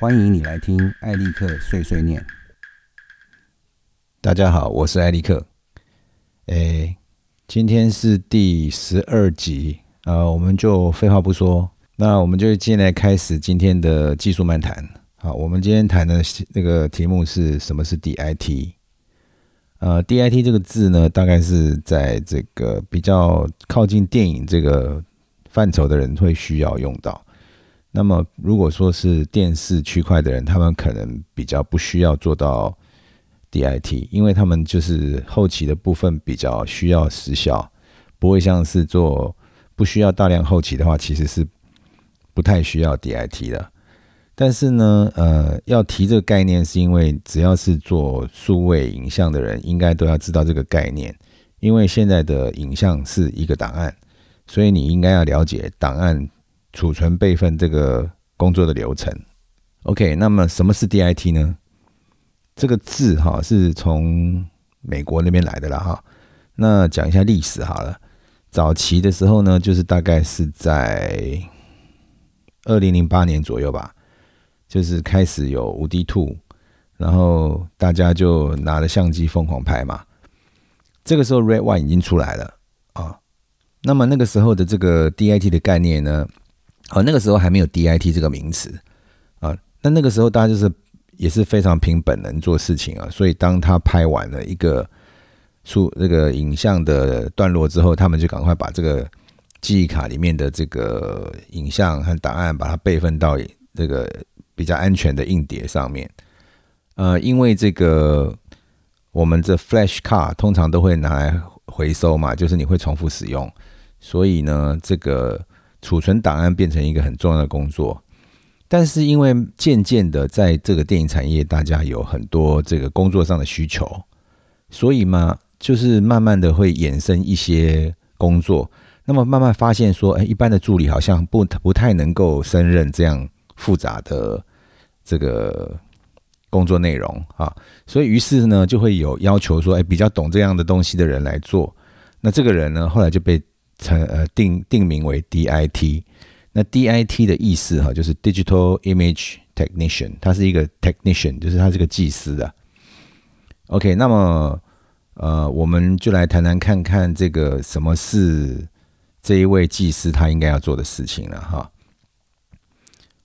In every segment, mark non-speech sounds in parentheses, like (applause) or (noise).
欢迎你来听艾利克碎碎念。大家好，我是艾利克。诶，今天是第十二集，呃，我们就废话不说，那我们就进来开始今天的技术漫谈。好，我们今天谈的那个题目是什么是 DIT？呃，DIT 这个字呢，大概是在这个比较靠近电影这个范畴的人会需要用到。那么，如果说是电视区块的人，他们可能比较不需要做到 DIT，因为他们就是后期的部分比较需要时效，不会像是做不需要大量后期的话，其实是不太需要 DIT 的。但是呢，呃，要提这个概念，是因为只要是做数位影像的人，应该都要知道这个概念，因为现在的影像是一个档案，所以你应该要了解档案。储存备份这个工作的流程，OK，那么什么是 DIT 呢？这个字哈是从美国那边来的啦哈。那讲一下历史好了，早期的时候呢，就是大概是在二零零八年左右吧，就是开始有无敌兔，然后大家就拿着相机疯狂拍嘛。这个时候 Red One 已经出来了啊。那么那个时候的这个 DIT 的概念呢？好，那个时候还没有 DIT 这个名词啊。那那个时候大家就是也是非常凭本能做事情啊。所以当他拍完了一个数那个影像的段落之后，他们就赶快把这个记忆卡里面的这个影像和档案把它备份到这个比较安全的硬碟上面。呃，因为这个我们这 Flash 卡通常都会拿来回收嘛，就是你会重复使用，所以呢，这个。储存档案变成一个很重要的工作，但是因为渐渐的在这个电影产业，大家有很多这个工作上的需求，所以嘛，就是慢慢的会衍生一些工作。那么慢慢发现说，哎，一般的助理好像不不太能够胜任这样复杂的这个工作内容啊，所以于是呢，就会有要求说，哎，比较懂这样的东西的人来做。那这个人呢，后来就被。成呃定定名为 DIT，那 DIT 的意思哈，就是 Digital Image Technician，他是一个 Technician，就是他是个技师的。OK，那么呃，我们就来谈谈看看这个什么是这一位技师他应该要做的事情了哈。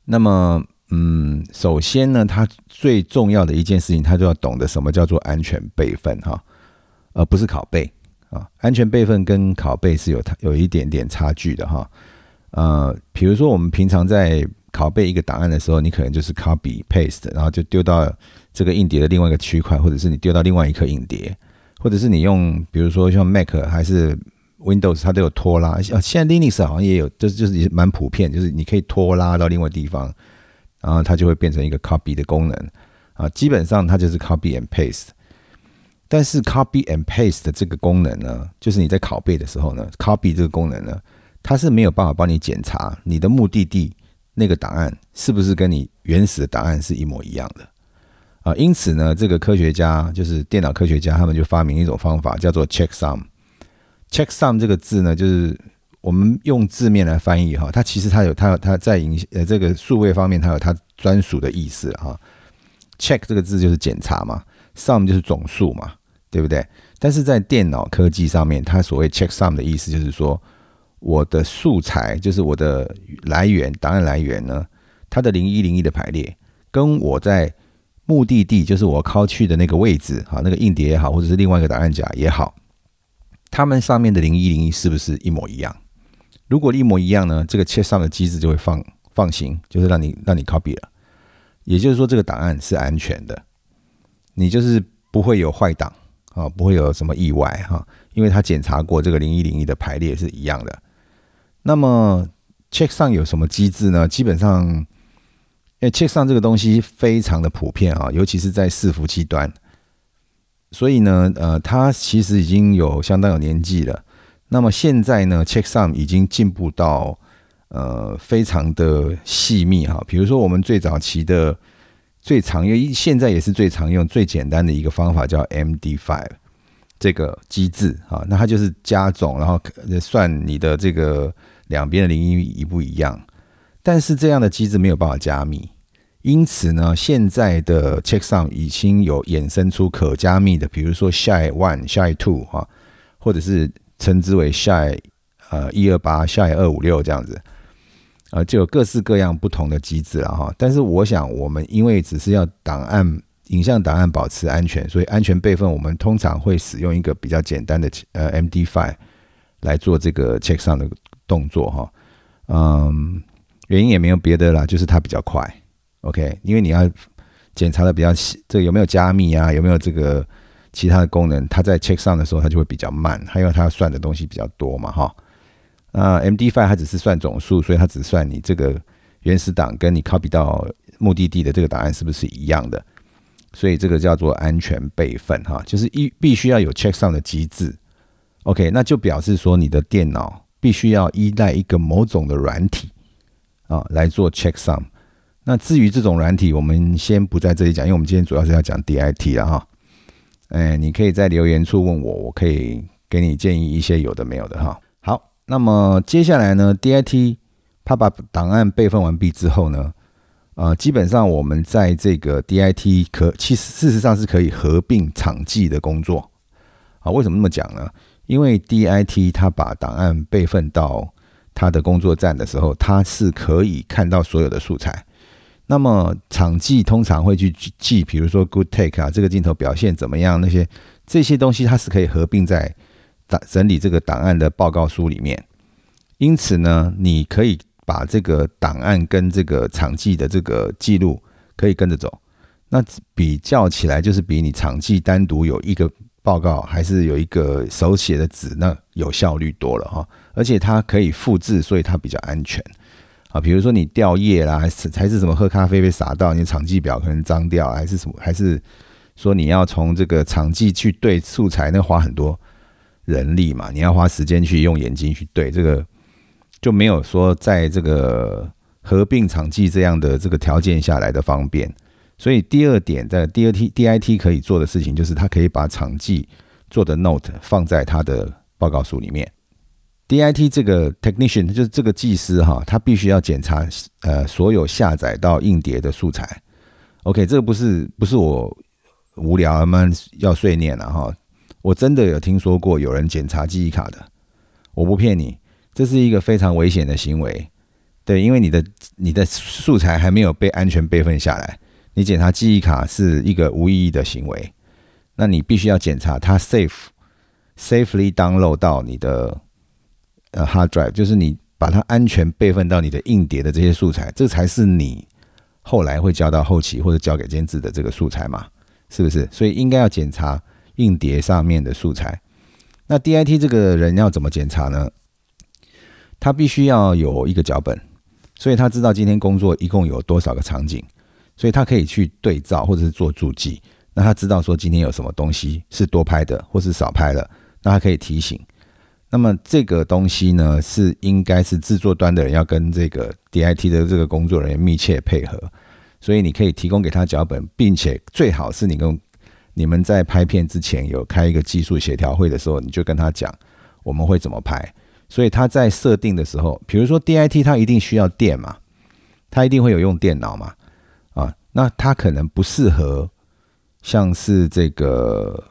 那么嗯，首先呢，他最重要的一件事情，他就要懂得什么叫做安全备份哈，而不是拷贝。啊，安全备份跟拷贝是有它有一点点差距的哈。呃，比如说我们平常在拷贝一个档案的时候，你可能就是 copy paste，然后就丢到这个硬碟的另外一个区块，或者是你丢到另外一颗硬碟，或者是你用比如说像 Mac 还是 Windows，它都有拖拉。现在 Linux 好像也有，就是就是也蛮普遍，就是你可以拖拉到另外地方，然后它就会变成一个 copy 的功能啊。基本上它就是 copy and paste。但是 copy and paste 的这个功能呢，就是你在拷贝的时候呢，copy 这个功能呢，它是没有办法帮你检查你的目的地那个档案是不是跟你原始的档案是一模一样的啊。因此呢，这个科学家就是电脑科学家，他们就发明一种方法，叫做 checksum。checksum 这个字呢，就是我们用字面来翻译哈，它其实它有它它在影呃这个数位方面，它有它专属的意思哈。check 这个字就是检查嘛。Sum 就是总数嘛，对不对？但是在电脑科技上面，它所谓 check sum 的意思就是说，我的素材就是我的来源档案来源呢，它的零一零一的排列，跟我在目的地就是我靠去的那个位置，哈，那个硬碟也好，或者是另外一个档案夹也好，它们上面的零一零一是不是一模一样？如果一模一样呢，这个 check sum 的机制就会放放心，就是让你让你 copy 了，也就是说这个档案是安全的。你就是不会有坏档啊，不会有什么意外哈，因为他检查过这个零一零一的排列是一样的。那么 check 上有什么机制呢？基本上，因为 check 上这个东西非常的普遍啊，尤其是在伺服器端，所以呢，呃，它其实已经有相当有年纪了。那么现在呢，check 上已经进步到呃非常的细密哈，比如说我们最早期的。最常用，现在也是最常用、最简单的一个方法，叫 MD5 这个机制啊。那它就是加总，然后算你的这个两边的零一一不一样。但是这样的机制没有办法加密，因此呢，现在的 checksum 已经有衍生出可加密的，比如说 shy one、shy two 哈，或者是称之为 shy 呃一二八、shy 二五六这样子，呃，就有各式各样不同的机制了哈。但是我想，我们因为只是要档案影像档案保持安全，所以安全备份我们通常会使用一个比较简单的呃 MD5 来做这个 check 上的动作哈。嗯，原因也没有别的啦，就是它比较快。OK，因为你要检查的比较细，这有没有加密啊？有没有这个其他的功能？它在 check 上的时候，它就会比较慢，还有它要算的东西比较多嘛，哈。那 MD5 它只是算总数，所以它只算你这个原始档跟你 copy 到目的地的这个档案是不是一样的，所以这个叫做安全备份，哈，就是一必须要有 checksum 的机制。OK，那就表示说你的电脑必须要依赖一个某种的软体啊来做 check sum。那至于这种软体，我们先不在这里讲，因为我们今天主要是要讲 DIT 了哈。哎，你可以在留言处问我，我可以给你建议一些有的没有的哈。那么接下来呢，DIT 它把档案备份完毕之后呢，呃，基本上我们在这个 DIT 可其实事实上是可以合并场记的工作啊。为什么那么讲呢？因为 DIT 它把档案备份到它的工作站的时候，它是可以看到所有的素材。那么场记通常会去记，比如说 good take 啊，这个镜头表现怎么样？那些这些东西它是可以合并在档整理这个档案的报告书里面。因此呢，你可以把这个档案跟这个场记的这个记录可以跟着走。那比较起来，就是比你场记单独有一个报告，还是有一个手写的纸，那有效率多了哈。而且它可以复制，所以它比较安全。啊，比如说你掉液啦，还是还是什么喝咖啡被洒到，你的场记表可能脏掉，还是什么，还是说你要从这个场记去对素材，那花很多人力嘛，你要花时间去用眼睛去对，这个就没有说在这个合并场记这样的这个条件下来的方便。所以第二点，在第二 T DIT 可以做的事情，就是它可以把场记做的 note 放在它的报告书里面。DIT 这个 technician 就是这个技师哈，他必须要检查呃所有下载到硬碟的素材。OK，这个不是不是我无聊慢慢要碎念了哈，我真的有听说过有人检查记忆卡的，我不骗你，这是一个非常危险的行为。对，因为你的你的素材还没有被安全备份下来，你检查记忆卡是一个无意义的行为。那你必须要检查它 safe safely download 到你的。呃，hard drive 就是你把它安全备份到你的硬碟的这些素材，这才是你后来会交到后期或者交给监制的这个素材嘛，是不是？所以应该要检查硬碟上面的素材。那 DIT 这个人要怎么检查呢？他必须要有一个脚本，所以他知道今天工作一共有多少个场景，所以他可以去对照或者是做注记。那他知道说今天有什么东西是多拍的或是少拍的，那他可以提醒。那么这个东西呢，是应该是制作端的人要跟这个 DIT 的这个工作人员密切配合，所以你可以提供给他脚本，并且最好是你跟你们在拍片之前有开一个技术协调会的时候，你就跟他讲我们会怎么拍。所以他在设定的时候，比如说 DIT 它一定需要电嘛，他一定会有用电脑嘛，啊，那他可能不适合像是这个。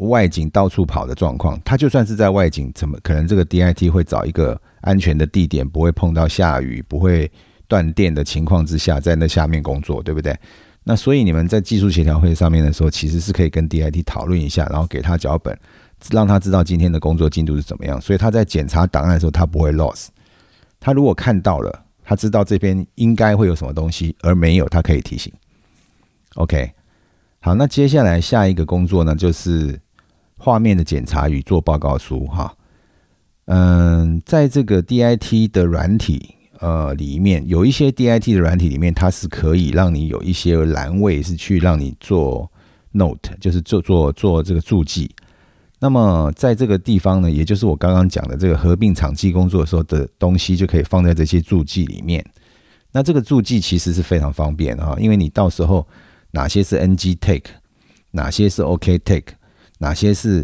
外景到处跑的状况，他就算是在外景，怎么可能这个 DIT 会找一个安全的地点，不会碰到下雨、不会断电的情况之下，在那下面工作，对不对？那所以你们在技术协调会上面的时候，其实是可以跟 DIT 讨论一下，然后给他脚本，让他知道今天的工作进度是怎么样。所以他在检查档案的时候，他不会 loss。他如果看到了，他知道这边应该会有什么东西，而没有，他可以提醒。OK，好，那接下来下一个工作呢，就是。画面的检查与做报告书，哈，嗯，在这个 DIT 的软体，呃，里面有一些 DIT 的软体里面，它是可以让你有一些栏位是去让你做 note，就是做做做这个注记。那么在这个地方呢，也就是我刚刚讲的这个合并场记工作的时候的东西，就可以放在这些注记里面。那这个注记其实是非常方便哈，因为你到时候哪些是 NG take，哪些是 OK take。哪些是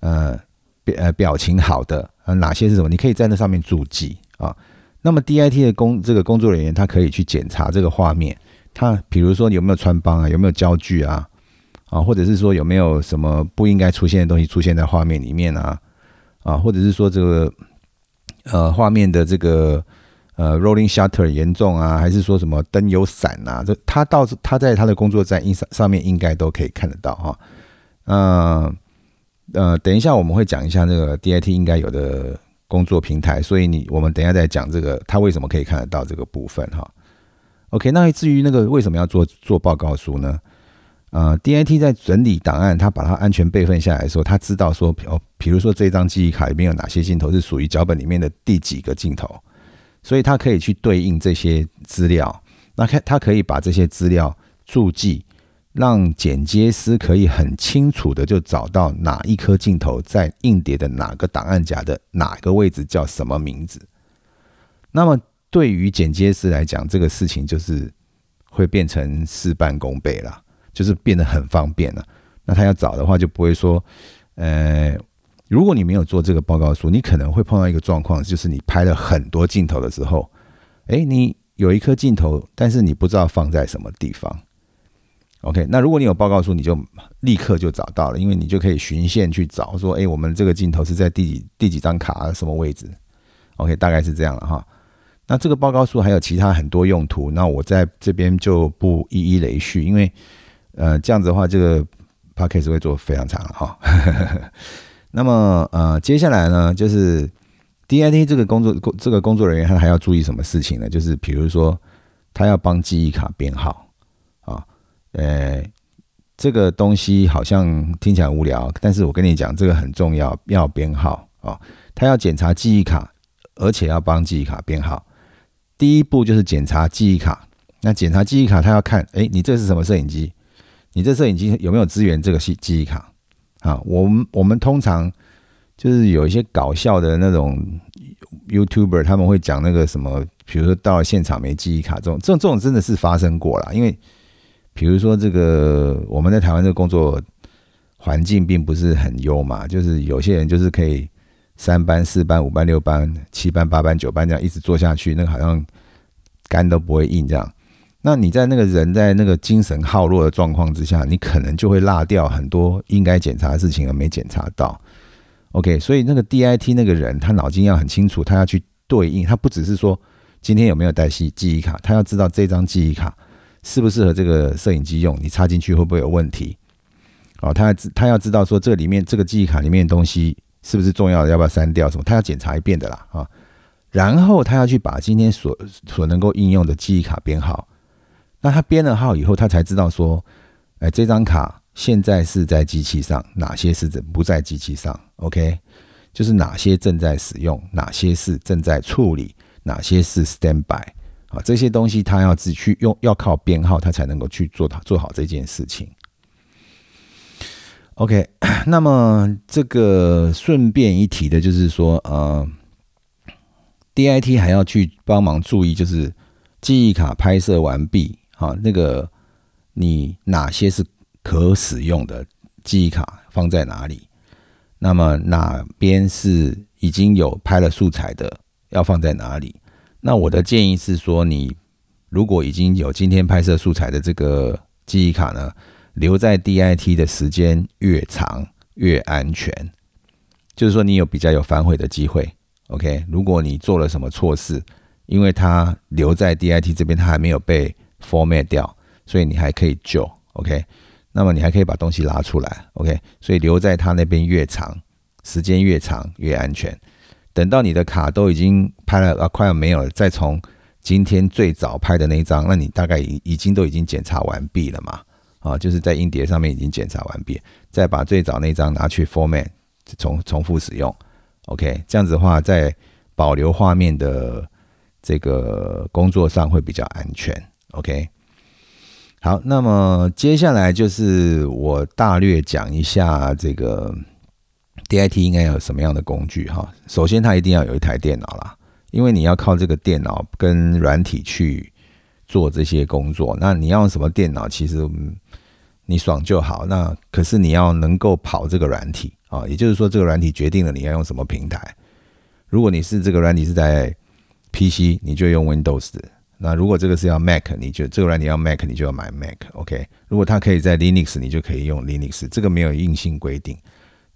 呃表呃表情好的啊？哪些是什么？你可以在那上面注记啊。那么 DIT 的工这个工作人员他可以去检查这个画面，他比如说有没有穿帮啊，有没有焦距啊，啊，或者是说有没有什么不应该出现的东西出现在画面里面啊，啊，或者是说这个呃画面的这个呃 rolling shutter 严重啊，还是说什么灯有闪啊，这他到他在他的工作站应上上面应该都可以看得到哈，嗯呃，等一下我们会讲一下那个 DIT 应该有的工作平台，所以你我们等一下再讲这个他为什么可以看得到这个部分哈。OK，那至于那个为什么要做做报告书呢？呃，DIT 在整理档案，他把它安全备份下来的时候，他知道说，哦，比如说这张记忆卡里面有哪些镜头是属于脚本里面的第几个镜头，所以他可以去对应这些资料，那他他可以把这些资料注记，让剪接师可以很清楚的就找到哪一颗镜头在硬碟的哪个档案夹的哪个位置叫什么名字，那么。对于剪接师来讲，这个事情就是会变成事半功倍了，就是变得很方便了。那他要找的话，就不会说，呃，如果你没有做这个报告书，你可能会碰到一个状况，就是你拍了很多镜头的时候，哎，你有一颗镜头，但是你不知道放在什么地方。OK，那如果你有报告书，你就立刻就找到了，因为你就可以循线去找，说，哎，我们这个镜头是在第几第几张卡什么位置？OK，大概是这样了哈。那这个报告书还有其他很多用途，那我在这边就不一一累叙，因为呃这样子的话，这个 p a c k a g e 会做非常长哈。(laughs) 那么呃接下来呢，就是 DIT 这个工作工这个工作人员他还要注意什么事情呢？就是比如说他要帮记忆卡编号，呃这个东西好像听起来无聊，但是我跟你讲，这个很重要，要编号啊，他要检查记忆卡，而且要帮记忆卡编号。第一步就是检查记忆卡。那检查记忆卡，他要看，哎，你这是什么摄影机？你这摄影机有没有支援这个记记忆卡？啊，我们我们通常就是有一些搞笑的那种 YouTuber，他们会讲那个什么，比如说到了现场没记忆卡，这种这种这种真的是发生过了。因为比如说这个我们在台湾这个工作环境并不是很优嘛，就是有些人就是可以。三班、四班、五班、六班、七班、八班、九班这样一直做下去，那个好像肝都不会硬这样。那你在那个人在那个精神耗弱的状况之下，你可能就会落掉很多应该检查的事情而没检查到。OK，所以那个 DIT 那个人他脑筋要很清楚，他要去对应，他不只是说今天有没有带记记忆卡，他要知道这张记忆卡适不适合这个摄影机用，你插进去会不会有问题？哦，他他要知道说这里面这个记忆卡里面的东西。是不是重要的？要不要删掉？什么？他要检查一遍的啦啊！然后他要去把今天所所能够应用的记忆卡编号。那他编了号以后，他才知道说，哎，这张卡现在是在机器上，哪些是不在机器上？OK，就是哪些正在使用，哪些是正在处理，哪些是 standby 啊？这些东西他要自去用，要靠编号，他才能够去做他做好这件事情。OK，(coughs) 那么这个顺便一提的就是说，呃，DIT 还要去帮忙注意，就是记忆卡拍摄完毕，啊，那个你哪些是可使用的记忆卡放在哪里？那么哪边是已经有拍了素材的，要放在哪里？那我的建议是说，你如果已经有今天拍摄素材的这个记忆卡呢？留在 DIT 的时间越长越安全，就是说你有比较有反悔的机会。OK，如果你做了什么错事，因为它留在 DIT 这边，它还没有被 format 掉，所以你还可以救。OK，那么你还可以把东西拉出来。OK，所以留在它那边越长，时间越长越安全。等到你的卡都已经拍了啊，快要没有了，再从今天最早拍的那一张，那你大概已已经都已经检查完毕了嘛？啊，就是在硬碟上面已经检查完毕，再把最早那张拿去 format 重重复使用，OK，这样子的话，在保留画面的这个工作上会比较安全，OK。好，那么接下来就是我大略讲一下这个 DIT 应该有什么样的工具哈。首先，它一定要有一台电脑啦，因为你要靠这个电脑跟软体去做这些工作。那你要什么电脑？其实。你爽就好，那可是你要能够跑这个软体啊，也就是说，这个软体决定了你要用什么平台。如果你是这个软体是在 PC，你就用 Windows；那如果这个是要 Mac，你就这个软体要 Mac，你就要买 Mac，OK。如果它可以在 Linux，你就可以用 Linux，这个没有硬性规定。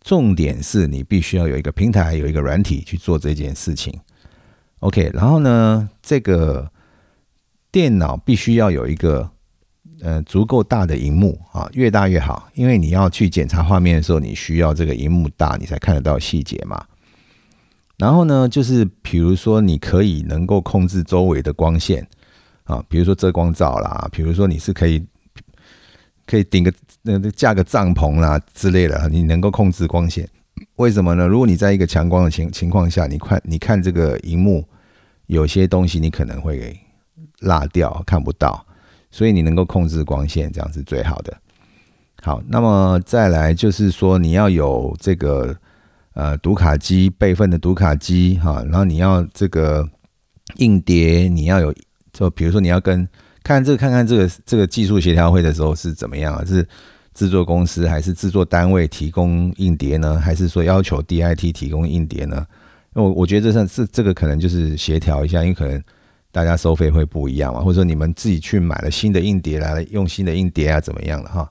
重点是你必须要有一个平台，有一个软体去做这件事情，OK。然后呢，这个电脑必须要有一个呃足够大的荧幕啊，越大越好，因为你要去检查画面的时候，你需要这个荧幕大，你才看得到细节嘛。然后呢，就是比如说你可以能够控制周围的光线啊，比如说遮光罩啦，比如说你是可以可以顶个那架个帐篷啦之类的，你能够控制光线。为什么呢？如果你在一个强光的情情况下，你看你看这个荧幕，有些东西你可能会落掉看不到，所以你能够控制光线，这样是最好的。好，那么再来就是说你要有这个。呃，读卡机备份的读卡机哈，然后你要这个硬碟，你要有，就比如说你要跟看这个看看这个这个技术协调会的时候是怎么样啊？是制作公司还是制作单位提供硬碟呢？还是说要求 DIT 提供硬碟呢？我我觉得这算是这个可能就是协调一下，因为可能大家收费会不一样嘛，或者说你们自己去买了新的硬碟来用新的硬碟啊，怎么样的哈？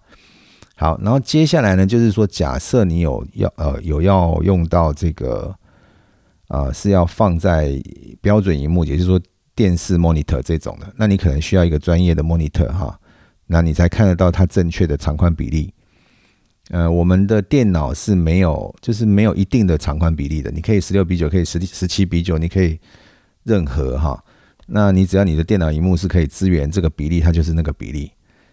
好，然后接下来呢，就是说，假设你有要呃有要用到这个，呃是要放在标准荧幕，也就是说电视 monitor 这种的，那你可能需要一个专业的 monitor 哈，那你才看得到它正确的长宽比例。呃，我们的电脑是没有，就是没有一定的长宽比例的，你可以十六比九，可以十十七比九，你可以任何哈，那你只要你的电脑荧幕是可以支援这个比例，它就是那个比例。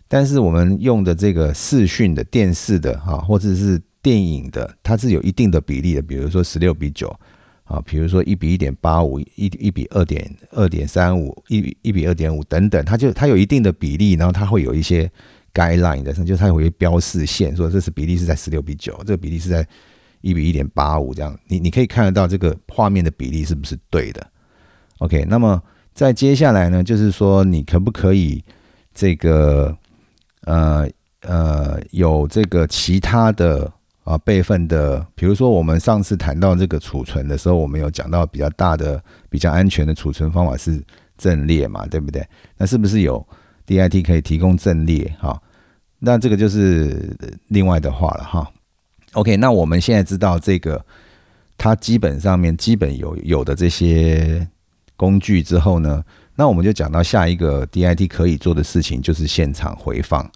但是我们用的这个视讯的电视的哈，或者是电影的，它是有一定的比例的，比如说十六比九啊，比如说一比一点八五，一一比二点二点三五，一一比二点五等等，它就它有一定的比例，然后它会有一些 guideline 的，就它会标示线，说这是比例是在十六比九，这个比例是在一比一点八五这样，你你可以看得到这个画面的比例是不是对的？OK，那么在接下来呢，就是说你可不可以这个。呃呃，有这个其他的啊备份的，比如说我们上次谈到这个储存的时候，我们有讲到比较大的、比较安全的储存方法是阵列嘛，对不对？那是不是有 DIT 可以提供阵列？哈，那这个就是另外的话了哈。OK，那我们现在知道这个，它基本上面基本有有的这些工具之后呢？那我们就讲到下一个 DIT 可以做的事情，就是现场回放。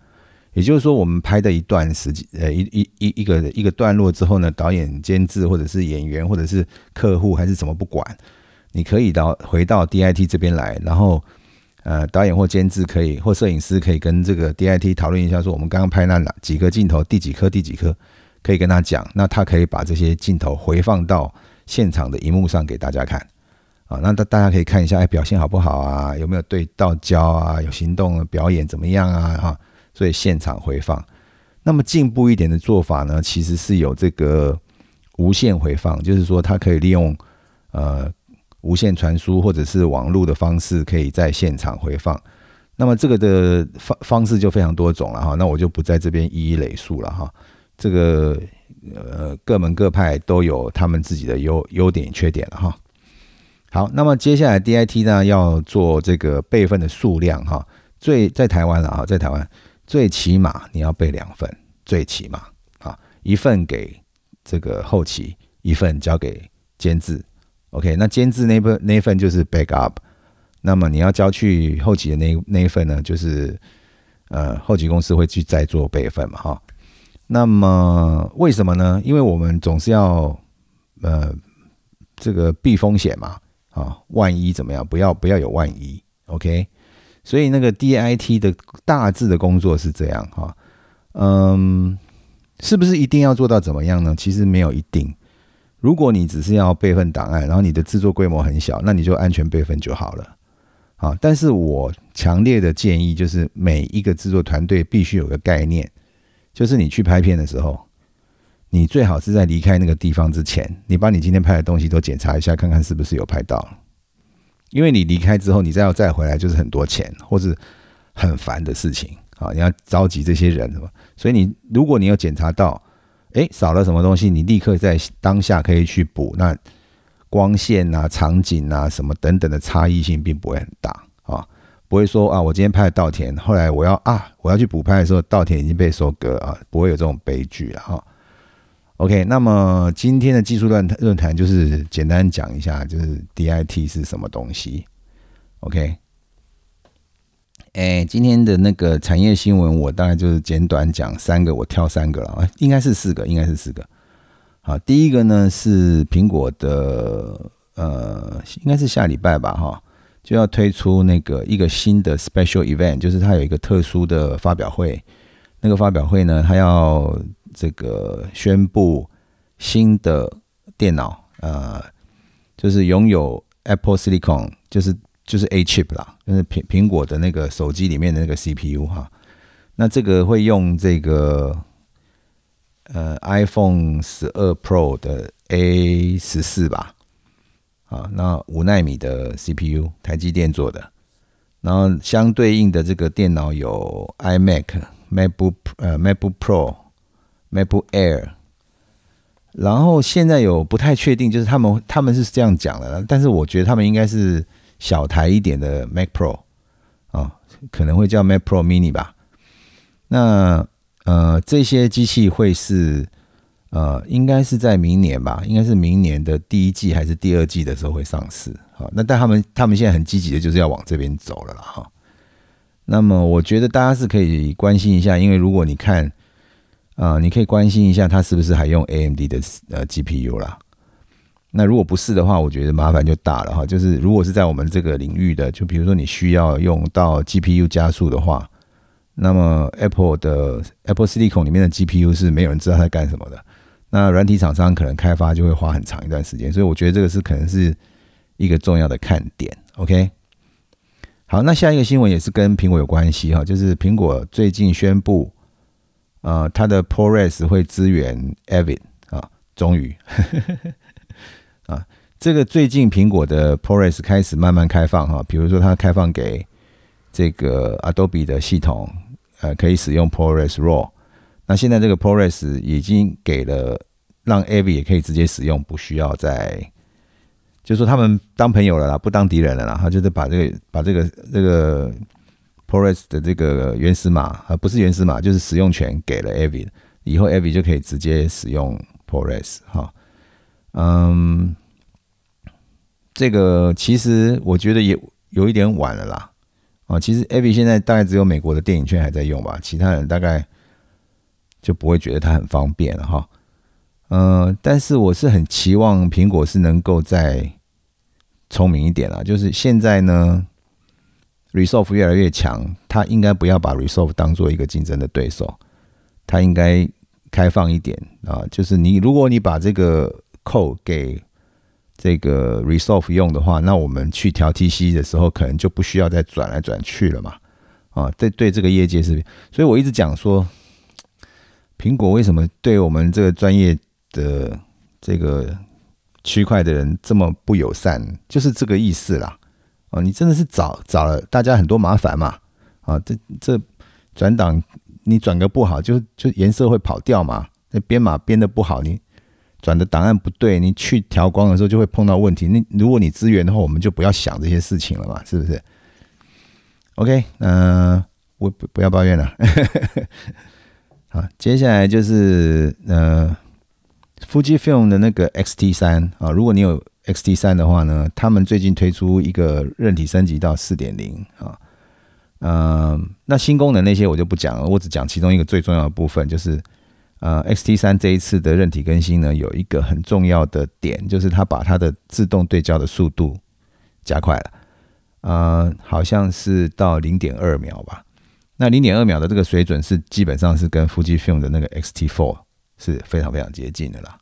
也就是说，我们拍的一段时间，呃，一一一一个一个段落之后呢，导演、监制或者是演员或者是客户还是怎么不管，你可以到回到 DIT 这边来，然后呃，导演或监制可以或摄影师可以跟这个 DIT 讨论一下，说我们刚刚拍那哪几个镜头，第几颗第几颗，可以跟他讲，那他可以把这些镜头回放到现场的荧幕上给大家看。啊，那大大家可以看一下，哎，表现好不好啊？有没有对到焦啊？有行动表演怎么样啊？哈，所以现场回放。那么进步一点的做法呢，其实是有这个无线回放，就是说它可以利用呃无线传输或者是网络的方式，可以在现场回放。那么这个的方方式就非常多种了哈，那我就不在这边一一累述了哈。这个呃各门各派都有他们自己的优优点缺点了哈。好，那么接下来 DIT 呢要做这个备份的数量哈，最在台湾了啊，在台湾最起码你要备两份，最起码啊一份给这个后期，一份交给监制，OK，那监制那份那份就是 backup，那么你要交去后期的那那一份呢，就是呃后期公司会去再做备份嘛哈，那么为什么呢？因为我们总是要呃这个避风险嘛。啊，万一怎么样？不要不要有万一，OK？所以那个 DIT 的大致的工作是这样哈，嗯，是不是一定要做到怎么样呢？其实没有一定。如果你只是要备份档案，然后你的制作规模很小，那你就安全备份就好了。好，但是我强烈的建议就是，每一个制作团队必须有个概念，就是你去拍片的时候。你最好是在离开那个地方之前，你把你今天拍的东西都检查一下，看看是不是有拍到。因为你离开之后，你再要再回来就是很多钱，或是很烦的事情啊！你要召集这些人，是吧？所以你如果你有检查到，哎，少了什么东西，你立刻在当下可以去补。那光线啊、场景啊什么等等的差异性并不会很大啊。不会说啊，我今天拍了稻田，后来我要啊，我要去补拍的时候，稻田已经被收割啊，不会有这种悲剧了哈。OK，那么今天的技术论论坛就是简单讲一下，就是 DIT 是什么东西。OK，哎，今天的那个产业新闻，我大概就是简短讲三个，我挑三个了啊，应该是四个，应该是四个。好，第一个呢是苹果的，呃，应该是下礼拜吧，哈，就要推出那个一个新的 special event，就是它有一个特殊的发表会，那个发表会呢，它要。这个宣布新的电脑，呃，就是拥有 Apple Silicon，就是就是 A chip 啦，就是苹苹果的那个手机里面的那个 CPU 哈。那这个会用这个呃 iPhone 十二 Pro 的 A 十四吧，啊，那五纳米的 CPU，台积电做的。然后相对应的这个电脑有 iMac、MacBook 呃 MacBook Pro。MacBook Air，然后现在有不太确定，就是他们他们是这样讲的，但是我觉得他们应该是小台一点的 Mac Pro 啊，可能会叫 Mac Pro Mini 吧。那呃，这些机器会是呃，应该是在明年吧，应该是明年的第一季还是第二季的时候会上市。好，那但他们他们现在很积极的，就是要往这边走了了哈。那么我觉得大家是可以关心一下，因为如果你看。啊，你可以关心一下它是不是还用 AMD 的呃 GPU 啦？那如果不是的话，我觉得麻烦就大了哈。就是如果是在我们这个领域的，就比如说你需要用到 GPU 加速的话，那么 Apple 的 Apple Silicon 里面的 GPU 是没有人知道它干什么的。那软体厂商可能开发就会花很长一段时间，所以我觉得这个是可能是一个重要的看点。OK，好，那下一个新闻也是跟苹果有关系哈，就是苹果最近宣布。呃，它的 p o r e s 会支援 Avid 啊，终于 (laughs) 啊，这个最近苹果的 p o r e s 开始慢慢开放哈，比如说它开放给这个 Adobe 的系统，呃，可以使用 p o r e s RAW。那现在这个 p o r e s 已经给了让 Avid 也可以直接使用，不需要再，就说他们当朋友了啦，不当敌人了啦，他就是把这个把这个这个。P o r e s 的这个原始码啊，不是原始码，就是使用权给了 Avi，以后 Avi 就可以直接使用 p o r e s 哈。嗯，这个其实我觉得也有一点晚了啦。啊，其实 Avi 现在大概只有美国的电影圈还在用吧，其他人大概就不会觉得它很方便了哈。嗯，但是我是很期望苹果是能够再聪明一点啦，就是现在呢。Resolve 越来越强，它应该不要把 Resolve 当做一个竞争的对手，它应该开放一点啊。就是你，如果你把这个 code 给这个 Resolve 用的话，那我们去调 TC 的时候，可能就不需要再转来转去了嘛。啊，对对，这个业界是，所以我一直讲说，苹果为什么对我们这个专业的这个区块的人这么不友善，就是这个意思啦。哦，你真的是找找了大家很多麻烦嘛？啊，这这转档你转个不好，就就颜色会跑掉嘛？那编码编的不好，你转的档案不对，你去调光的时候就会碰到问题。那如果你资源的话，我们就不要想这些事情了嘛，是不是？OK，嗯，我不不要抱怨了。(laughs) 好，接下来就是呃，Fujifilm 的那个 XT 三啊，如果你有。X T 三的话呢，他们最近推出一个韧体升级到四点零啊，嗯，那新功能那些我就不讲了，我只讲其中一个最重要的部分，就是呃，X T 三这一次的韧体更新呢，有一个很重要的点，就是它把它的自动对焦的速度加快了，呃，好像是到零点二秒吧，那零点二秒的这个水准是基本上是跟 Fujifilm 的那个 X T four 是非常非常接近的啦。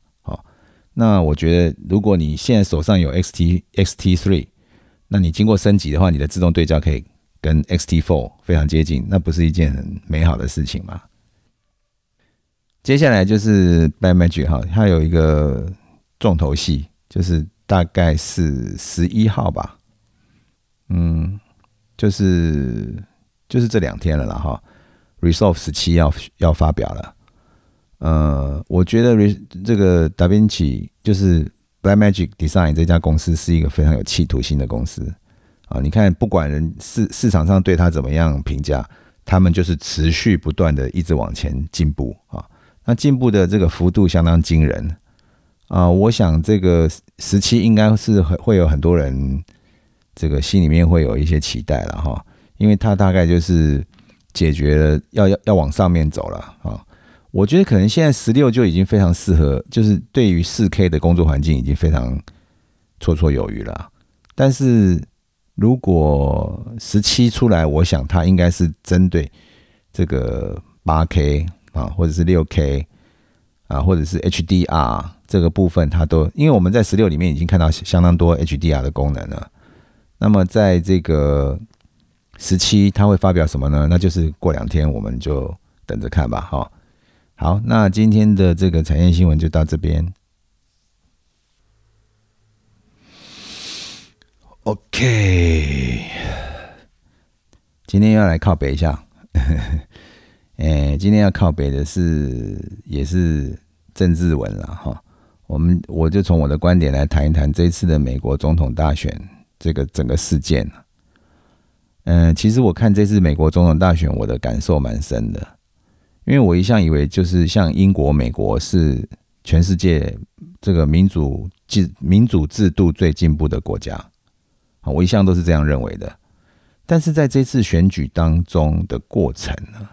那我觉得，如果你现在手上有 X T X T three，那你经过升级的话，你的自动对焦可以跟 X T four 非常接近，那不是一件很美好的事情吗？接下来就是 Back Magic 哈，它有一个重头戏，就是大概是十一号吧，嗯，就是就是这两天了啦哈，Resolve 十七要要发表了。呃，我觉得这个达芬奇就是 Blackmagic Design 这家公司是一个非常有企图心的公司啊，你看不管人市市场上对他怎么样评价，他们就是持续不断的一直往前进步啊。那进步的这个幅度相当惊人啊！我想这个时期应该是会会有很多人这个心里面会有一些期待了哈，因为他大概就是解决了要要要往上面走了啊。我觉得可能现在十六就已经非常适合，就是对于四 K 的工作环境已经非常绰绰有余了。但是如果十七出来，我想它应该是针对这个八 K。啊，或者是六 K 啊，或者是 HDR 这个部分，它都因为我们在十六里面已经看到相当多 HDR 的功能了。那么在这个十七，它会发表什么呢？那就是过两天我们就等着看吧。哈，好，那今天的这个产业新闻就到这边。OK，今天要来靠北一下。(laughs) 诶，今天要靠北的是也是政治文了哈。我们我就从我的观点来谈一谈这次的美国总统大选这个整个事件。嗯，其实我看这次美国总统大选，我的感受蛮深的，因为我一向以为就是像英国、美国是全世界这个民主制民主制度最进步的国家啊，我一向都是这样认为的。但是在这次选举当中的过程呢？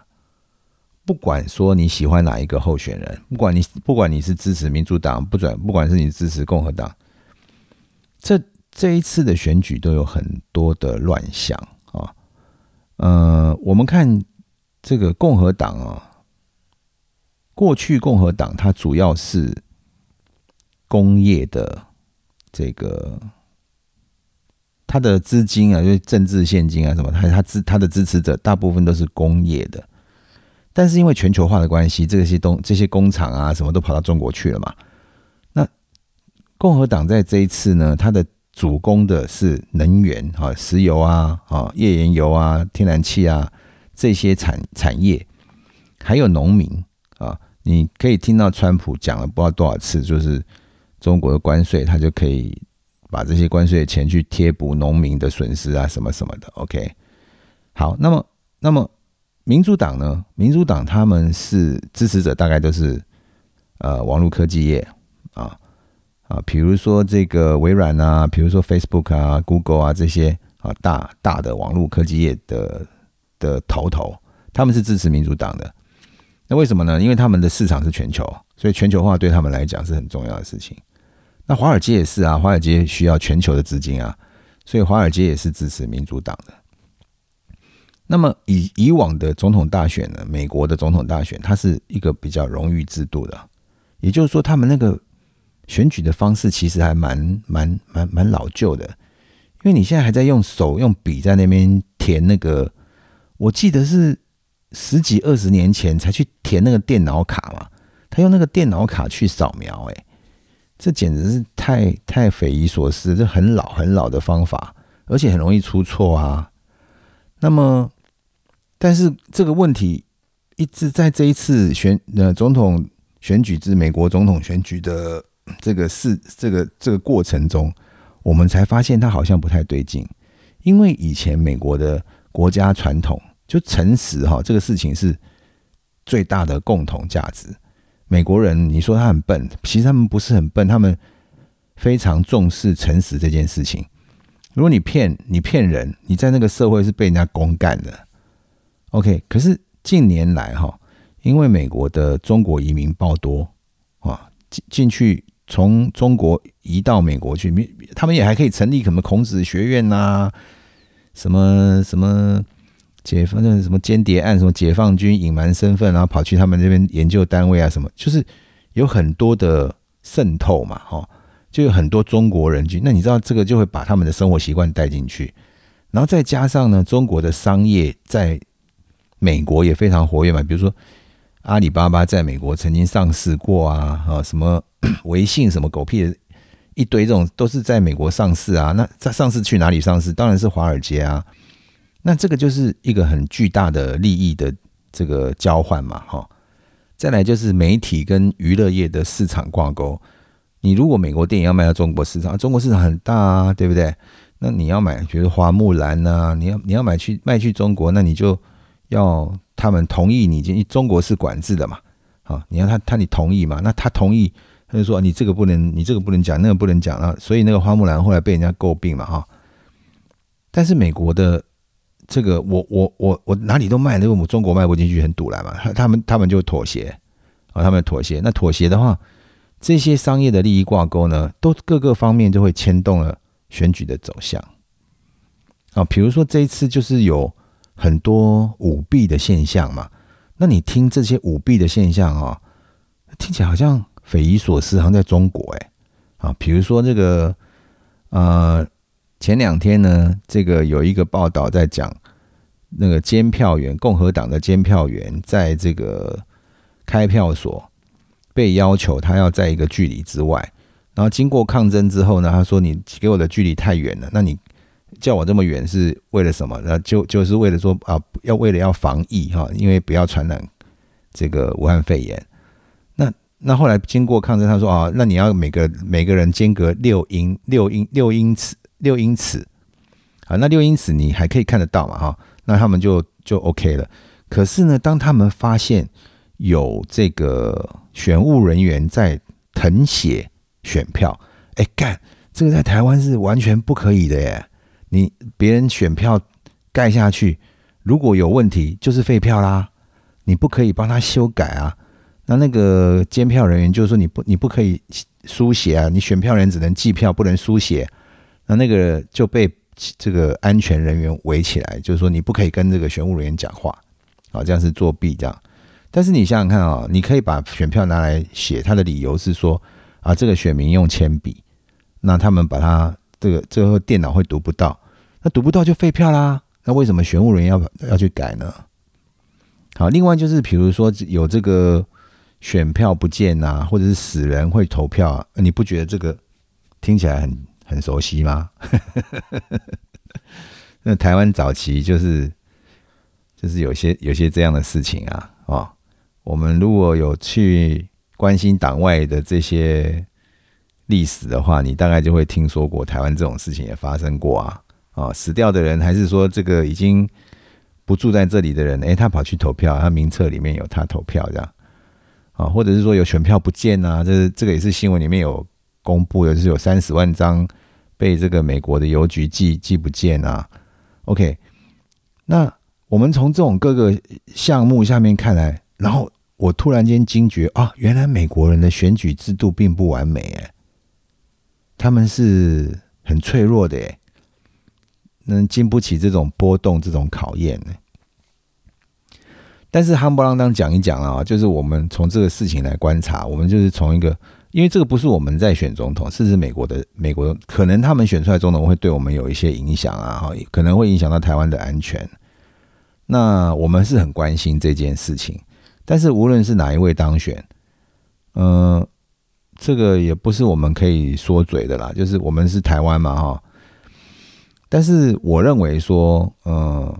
不管说你喜欢哪一个候选人，不管你不管你是支持民主党，不转不管是你支持共和党，这这一次的选举都有很多的乱象啊。呃，我们看这个共和党啊，过去共和党它主要是工业的这个它的资金啊，就是政治现金啊什么，它它支它的支持者大部分都是工业的。但是因为全球化的关系，这些东这些工厂啊，什么都跑到中国去了嘛。那共和党在这一次呢，它的主攻的是能源啊，石油啊，啊，页岩油啊，天然气啊这些产产业，还有农民。你可以听到川普讲了不知道多少次，就是中国的关税，他就可以把这些关税的钱去贴补农民的损失啊，什么什么的。OK，好，那么那么。民主党呢？民主党他们是支持者，大概都是呃网络科技业啊啊，比如说这个微软啊，比如说 Facebook 啊、Google 啊这些啊大大的网络科技业的的头头，他们是支持民主党的。那为什么呢？因为他们的市场是全球，所以全球化对他们来讲是很重要的事情。那华尔街也是啊，华尔街需要全球的资金啊，所以华尔街也是支持民主党的。那么以以往的总统大选呢，美国的总统大选，它是一个比较荣誉制度的，也就是说，他们那个选举的方式其实还蛮蛮蛮蛮老旧的，因为你现在还在用手用笔在那边填那个，我记得是十几二十年前才去填那个电脑卡嘛，他用那个电脑卡去扫描，哎，这简直是太太匪夷所思，这很老很老的方法，而且很容易出错啊，那么。但是这个问题一直在这一次选呃总统选举之美国总统选举的这个事这个这个过程中，我们才发现它好像不太对劲。因为以前美国的国家传统就诚实哈，这个事情是最大的共同价值。美国人你说他很笨，其实他们不是很笨，他们非常重视诚实这件事情。如果你骗你骗人，你在那个社会是被人家公干的。OK，可是近年来哈，因为美国的中国移民爆多啊，进进去从中国移到美国去，他们也还可以成立什么孔子学院呐，什么什么解放的什么间谍案，什么解放军隐瞒身份，然后跑去他们那边研究单位啊，什么就是有很多的渗透嘛，哈，就有很多中国人去，那你知道这个就会把他们的生活习惯带进去，然后再加上呢，中国的商业在美国也非常活跃嘛，比如说阿里巴巴在美国曾经上市过啊，啊什么 (coughs) 微信什么狗屁的一堆这种都是在美国上市啊。那在上市去哪里上市？当然是华尔街啊。那这个就是一个很巨大的利益的这个交换嘛，哈。再来就是媒体跟娱乐业的市场挂钩。你如果美国电影要卖到中国市场，中国市场很大啊，对不对？那你要买，比如花木兰呐，你要你要买去卖去中国，那你就要他们同意你进，中国是管制的嘛，好，你要他他你同意嘛？那他同意，他就说你这个不能，你这个不能讲，那个不能讲啊。所以那个花木兰后来被人家诟病嘛，哈。但是美国的这个，我我我我哪里都卖，因为我们中国卖不进去，很堵来嘛，他们他们就妥协啊，他们妥协。那妥协的话，这些商业的利益挂钩呢，都各个方面就会牵动了。选举的走向啊，比如说这一次就是有很多舞弊的现象嘛，那你听这些舞弊的现象啊，听起来好像匪夷所思，好像在中国哎啊，比如说这个呃，前两天呢，这个有一个报道在讲那个监票员，共和党的监票员在这个开票所被要求他要在一个距离之外。然后经过抗争之后呢，他说：“你给我的距离太远了，那你叫我这么远是为了什么？那就就是为了说啊，要为了要防疫哈，因为不要传染这个武汉肺炎。那那后来经过抗争，他说啊，那你要每个每个人间隔六英六英六英尺六英尺啊，那六英尺你还可以看得到嘛哈？那他们就就 OK 了。可是呢，当他们发现有这个选务人员在誊写。选票，哎干，这个在台湾是完全不可以的耶！你别人选票盖下去，如果有问题就是废票啦，你不可以帮他修改啊。那那个监票人员就是说你不你不可以书写啊，你选票人只能计票不能书写。那那个就被这个安全人员围起来，就是说你不可以跟这个选务人员讲话啊，这样是作弊这样。但是你想想看啊，你可以把选票拿来写，他的理由是说。啊，这个选民用铅笔，那他们把它这个最后电脑会读不到，那读不到就废票啦。那为什么选务人员要要去改呢？好，另外就是比如说有这个选票不见啊，或者是死人会投票啊，你不觉得这个听起来很很熟悉吗？(laughs) 那台湾早期就是就是有些有些这样的事情啊，哦，我们如果有去。关心党外的这些历史的话，你大概就会听说过台湾这种事情也发生过啊啊！死掉的人，还是说这个已经不住在这里的人，诶，他跑去投票，他名册里面有他投票这样啊，或者是说有选票不见啊，这这个也是新闻里面有公布的，就是有三十万张被这个美国的邮局寄寄不见啊。OK，那我们从这种各个项目下面看来，然后。我突然间惊觉啊，原来美国人的选举制度并不完美哎，他们是很脆弱的哎，能经不起这种波动、这种考验。但是夯不啷当讲一讲啊，就是我们从这个事情来观察，我们就是从一个，因为这个不是我们在选总统，是是美国的美国，可能他们选出来总统会对我们有一些影响啊，哈，可能会影响到台湾的安全。那我们是很关心这件事情。但是无论是哪一位当选，嗯，这个也不是我们可以说嘴的啦。就是我们是台湾嘛，哈。但是我认为说，嗯，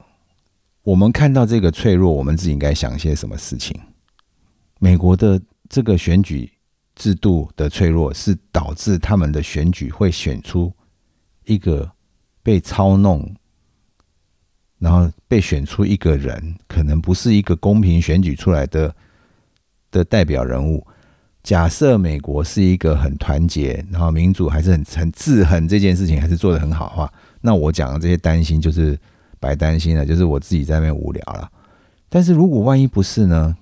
我们看到这个脆弱，我们自己应该想些什么事情。美国的这个选举制度的脆弱，是导致他们的选举会选出一个被操弄。然后被选出一个人，可能不是一个公平选举出来的的代表人物。假设美国是一个很团结，然后民主还是很很制衡这件事情还是做得很好的话，那我讲的这些担心就是白担心了，就是我自己在那边无聊了。但是如果万一不是呢？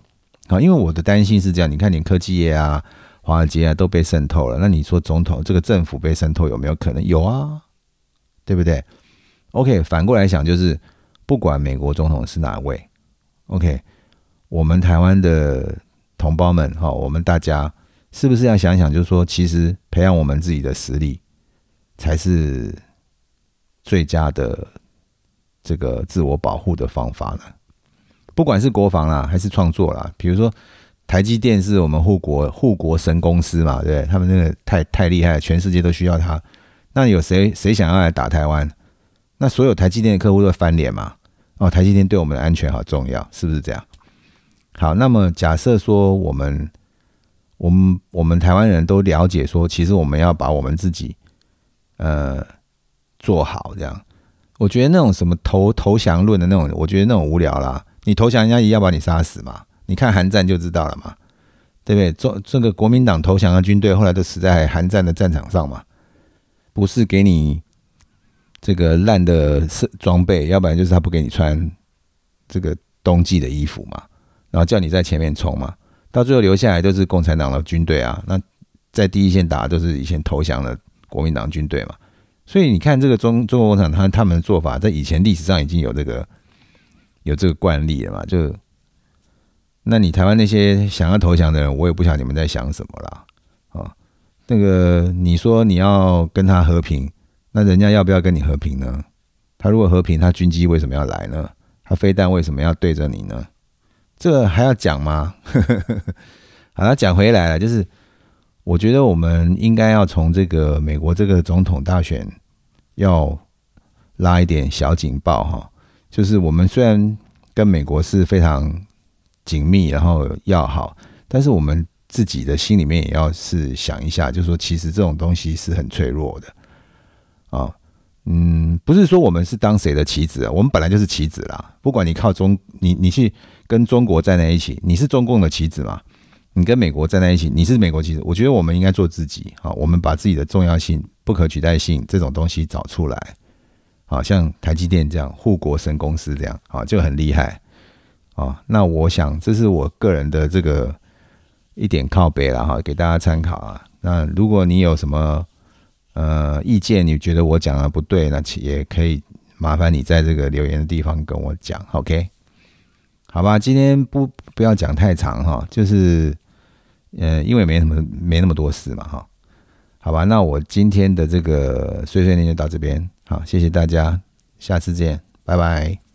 啊，因为我的担心是这样，你看，连科技业啊、华尔街啊都被渗透了，那你说总统这个政府被渗透有没有可能？有啊，对不对？OK，反过来想就是。不管美国总统是哪位，OK，我们台湾的同胞们哈，我们大家是不是要想想，就是说，其实培养我们自己的实力，才是最佳的这个自我保护的方法呢？不管是国防啦，还是创作啦，比如说台积电是我们护国护国神公司嘛，对他们那个太太厉害，全世界都需要它。那有谁谁想要来打台湾？那所有台积电的客户都翻脸嘛？哦，台积电对我们的安全好重要，是不是这样？好，那么假设说我们，我们我们台湾人都了解说，其实我们要把我们自己，呃，做好这样。我觉得那种什么投投降论的那种，我觉得那种无聊啦。你投降，人家也要把你杀死嘛？你看韩战就知道了嘛，对不对？这这个国民党投降的军队后来都死在韩战的战场上嘛，不是给你这个烂的设装备，要不然就是他不给你穿这个冬季的衣服嘛，然后叫你在前面冲嘛，到最后留下来都是共产党的军队啊。那在第一线打都是以前投降的国民党军队嘛，所以你看这个中中国共产党他他们的做法，在以前历史上已经有这个。有这个惯例了嘛？就那你台湾那些想要投降的人，我也不晓得你们在想什么啦。啊，那个你说你要跟他和平，那人家要不要跟你和平呢？他如果和平，他军机为什么要来呢？他飞弹为什么要对着你呢？这还要讲吗？(laughs) 好，了讲回来了，就是我觉得我们应该要从这个美国这个总统大选要拉一点小警报哈。就是我们虽然跟美国是非常紧密，然后要好，但是我们自己的心里面也要是想一下，就是说，其实这种东西是很脆弱的啊。嗯，不是说我们是当谁的棋子，我们本来就是棋子啦。不管你靠中，你你去跟中国站在一起，你是中共的棋子嘛？你跟美国站在一起，你是美国棋子。我觉得我们应该做自己啊，我们把自己的重要性、不可取代性这种东西找出来。好像台积电这样护国神公司这样，啊，就很厉害，啊，那我想这是我个人的这个一点靠背了哈，给大家参考啊。那如果你有什么呃意见，你觉得我讲的不对，那也可以麻烦你在这个留言的地方跟我讲，OK？好吧，今天不不要讲太长哈，就是呃，因为没什么没那么多事嘛哈。好吧，那我今天的这个碎碎念就到这边。好，谢谢大家，下次见，拜拜。